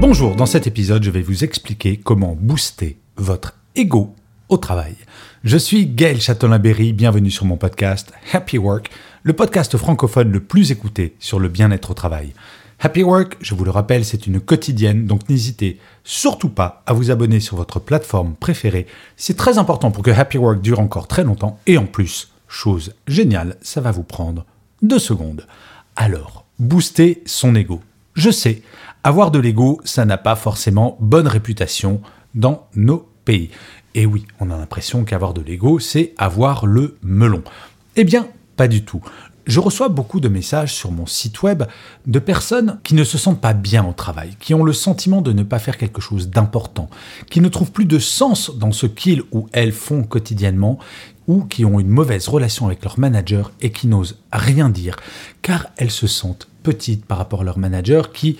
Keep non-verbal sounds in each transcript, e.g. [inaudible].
Bonjour, dans cet épisode, je vais vous expliquer comment booster votre ego au travail. Je suis Gaël Châtelain-Berry, bienvenue sur mon podcast Happy Work, le podcast francophone le plus écouté sur le bien-être au travail. Happy Work, je vous le rappelle, c'est une quotidienne, donc n'hésitez surtout pas à vous abonner sur votre plateforme préférée. C'est très important pour que Happy Work dure encore très longtemps et en plus, chose géniale, ça va vous prendre deux secondes. Alors, booster son ego. Je sais, avoir de l'ego, ça n'a pas forcément bonne réputation dans nos pays. Et oui, on a l'impression qu'avoir de l'ego, c'est avoir le melon. Eh bien, pas du tout. Je reçois beaucoup de messages sur mon site web de personnes qui ne se sentent pas bien au travail, qui ont le sentiment de ne pas faire quelque chose d'important, qui ne trouvent plus de sens dans ce qu'ils ou elles font quotidiennement, ou qui ont une mauvaise relation avec leur manager et qui n'osent rien dire, car elles se sentent petites par rapport à leur manager qui,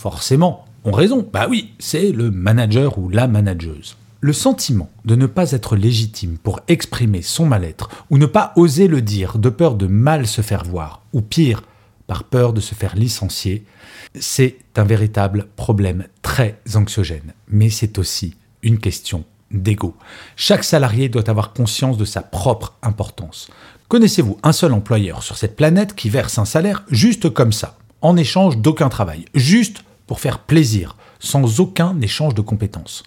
forcément, ont raison. Bah oui, c'est le manager ou la manageuse. Le sentiment de ne pas être légitime pour exprimer son mal-être ou ne pas oser le dire de peur de mal se faire voir, ou pire, par peur de se faire licencier, c'est un véritable problème très anxiogène. Mais c'est aussi une question d'ego. Chaque salarié doit avoir conscience de sa propre importance. Connaissez-vous un seul employeur sur cette planète qui verse un salaire juste comme ça, en échange d'aucun travail, juste pour faire plaisir, sans aucun échange de compétences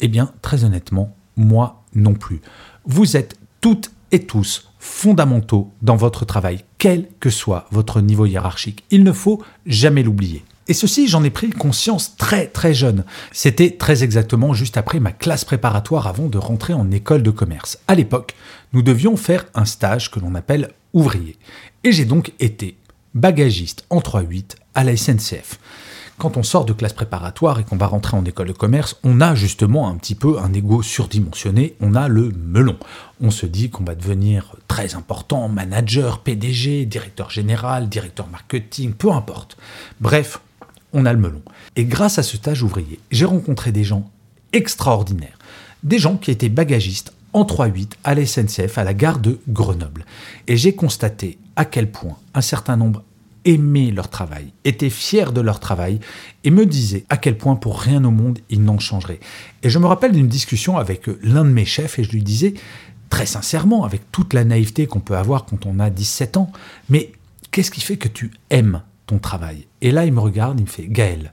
eh bien, très honnêtement, moi non plus. Vous êtes toutes et tous fondamentaux dans votre travail, quel que soit votre niveau hiérarchique. Il ne faut jamais l'oublier. Et ceci, j'en ai pris conscience très très jeune. C'était très exactement juste après ma classe préparatoire avant de rentrer en école de commerce. À l'époque, nous devions faire un stage que l'on appelle ouvrier. Et j'ai donc été bagagiste en 3-8 à la SNCF quand on sort de classe préparatoire et qu'on va rentrer en école de commerce, on a justement un petit peu un ego surdimensionné, on a le melon. On se dit qu'on va devenir très important, manager, PDG, directeur général, directeur marketing, peu importe. Bref, on a le melon. Et grâce à ce stage ouvrier, j'ai rencontré des gens extraordinaires. Des gens qui étaient bagagistes en 3-8 à la SNCF à la gare de Grenoble. Et j'ai constaté à quel point un certain nombre aimaient leur travail, étaient fiers de leur travail et me disaient à quel point pour rien au monde ils n'en changeraient. Et je me rappelle d'une discussion avec l'un de mes chefs et je lui disais très sincèrement, avec toute la naïveté qu'on peut avoir quand on a 17 ans, mais qu'est-ce qui fait que tu aimes ton travail? Et là il me regarde, il me fait Gaël,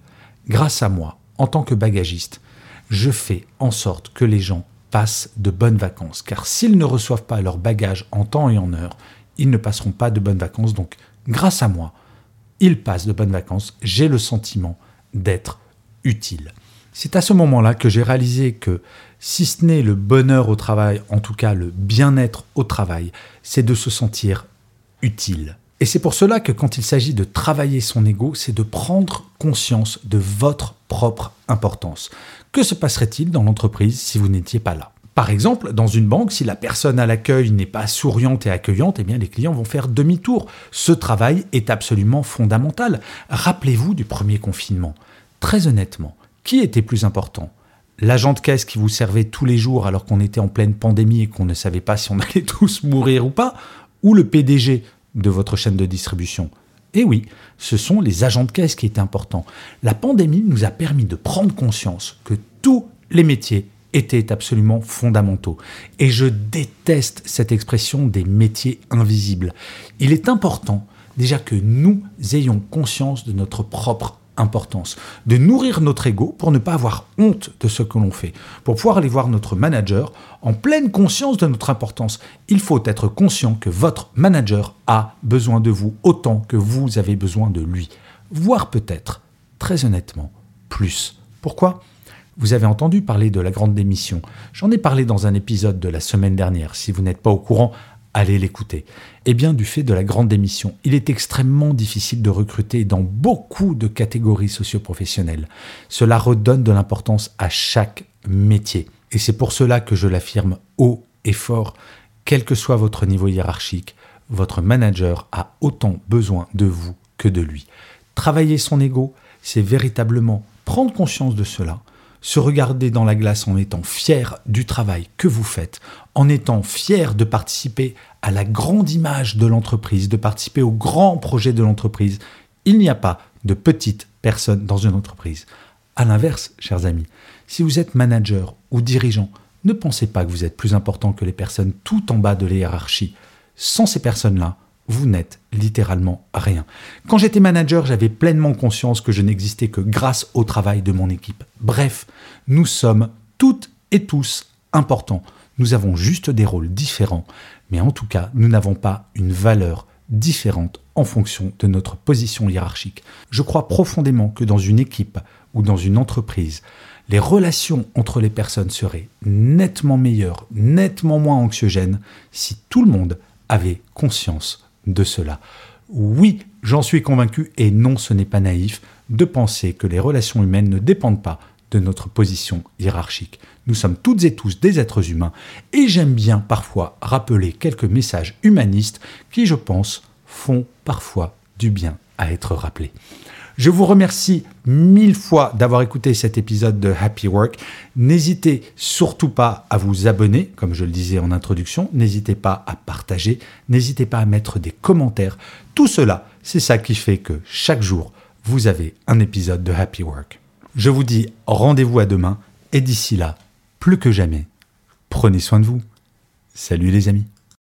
grâce à moi, en tant que bagagiste, je fais en sorte que les gens passent de bonnes vacances, car s'ils ne reçoivent pas leur bagage en temps et en heure, ils ne passeront pas de bonnes vacances. Donc grâce à moi, ils passent de bonnes vacances, j'ai le sentiment d'être utile. C'est à ce moment-là que j'ai réalisé que si ce n'est le bonheur au travail, en tout cas le bien-être au travail, c'est de se sentir utile. Et c'est pour cela que quand il s'agit de travailler son ego, c'est de prendre conscience de votre propre importance. Que se passerait-il dans l'entreprise si vous n'étiez pas là? Par exemple, dans une banque, si la personne à l'accueil n'est pas souriante et accueillante, eh bien les clients vont faire demi-tour. Ce travail est absolument fondamental. Rappelez-vous du premier confinement. Très honnêtement, qui était plus important? L'agent de caisse qui vous servait tous les jours alors qu'on était en pleine pandémie et qu'on ne savait pas si on allait [laughs] tous mourir ou pas? Ou le PDG de votre chaîne de distribution? Eh oui, ce sont les agents de caisse qui étaient importants. La pandémie nous a permis de prendre conscience que tous les métiers étaient absolument fondamentaux. Et je déteste cette expression des métiers invisibles. Il est important déjà que nous ayons conscience de notre propre importance, de nourrir notre ego pour ne pas avoir honte de ce que l'on fait, pour pouvoir aller voir notre manager en pleine conscience de notre importance. Il faut être conscient que votre manager a besoin de vous autant que vous avez besoin de lui, voire peut-être, très honnêtement, plus. Pourquoi? Vous avez entendu parler de la grande démission. J'en ai parlé dans un épisode de la semaine dernière. Si vous n'êtes pas au courant, allez l'écouter Eh bien, du fait de la grande démission, il est extrêmement difficile de recruter dans beaucoup de catégories socioprofessionnelles. Cela redonne de l'importance à chaque métier. Et c'est pour cela que je l'affirme haut et fort, quel que soit votre niveau hiérarchique, votre manager a autant besoin de vous que de lui. Travailler son ego, c'est véritablement prendre conscience de cela, se regarder dans la glace en étant fier du travail que vous faites, en étant fier de participer à la grande image de l'entreprise, de participer au grand projet de l'entreprise. Il n'y a pas de petites personnes dans une entreprise. À l'inverse, chers amis, si vous êtes manager ou dirigeant, ne pensez pas que vous êtes plus important que les personnes tout en bas de la hiérarchie. Sans ces personnes-là, vous n'êtes littéralement rien. Quand j'étais manager, j'avais pleinement conscience que je n'existais que grâce au travail de mon équipe. Bref, nous sommes toutes et tous importants. Nous avons juste des rôles différents, mais en tout cas, nous n'avons pas une valeur différente en fonction de notre position hiérarchique. Je crois profondément que dans une équipe ou dans une entreprise, les relations entre les personnes seraient nettement meilleures, nettement moins anxiogènes si tout le monde avait conscience de cela. Oui, j'en suis convaincu et non, ce n'est pas naïf de penser que les relations humaines ne dépendent pas de notre position hiérarchique. Nous sommes toutes et tous des êtres humains et j'aime bien parfois rappeler quelques messages humanistes qui, je pense, font parfois du bien à être rappelés. Je vous remercie mille fois d'avoir écouté cet épisode de Happy Work. N'hésitez surtout pas à vous abonner, comme je le disais en introduction. N'hésitez pas à partager. N'hésitez pas à mettre des commentaires. Tout cela, c'est ça qui fait que chaque jour, vous avez un épisode de Happy Work. Je vous dis rendez-vous à demain et d'ici là, plus que jamais, prenez soin de vous. Salut les amis.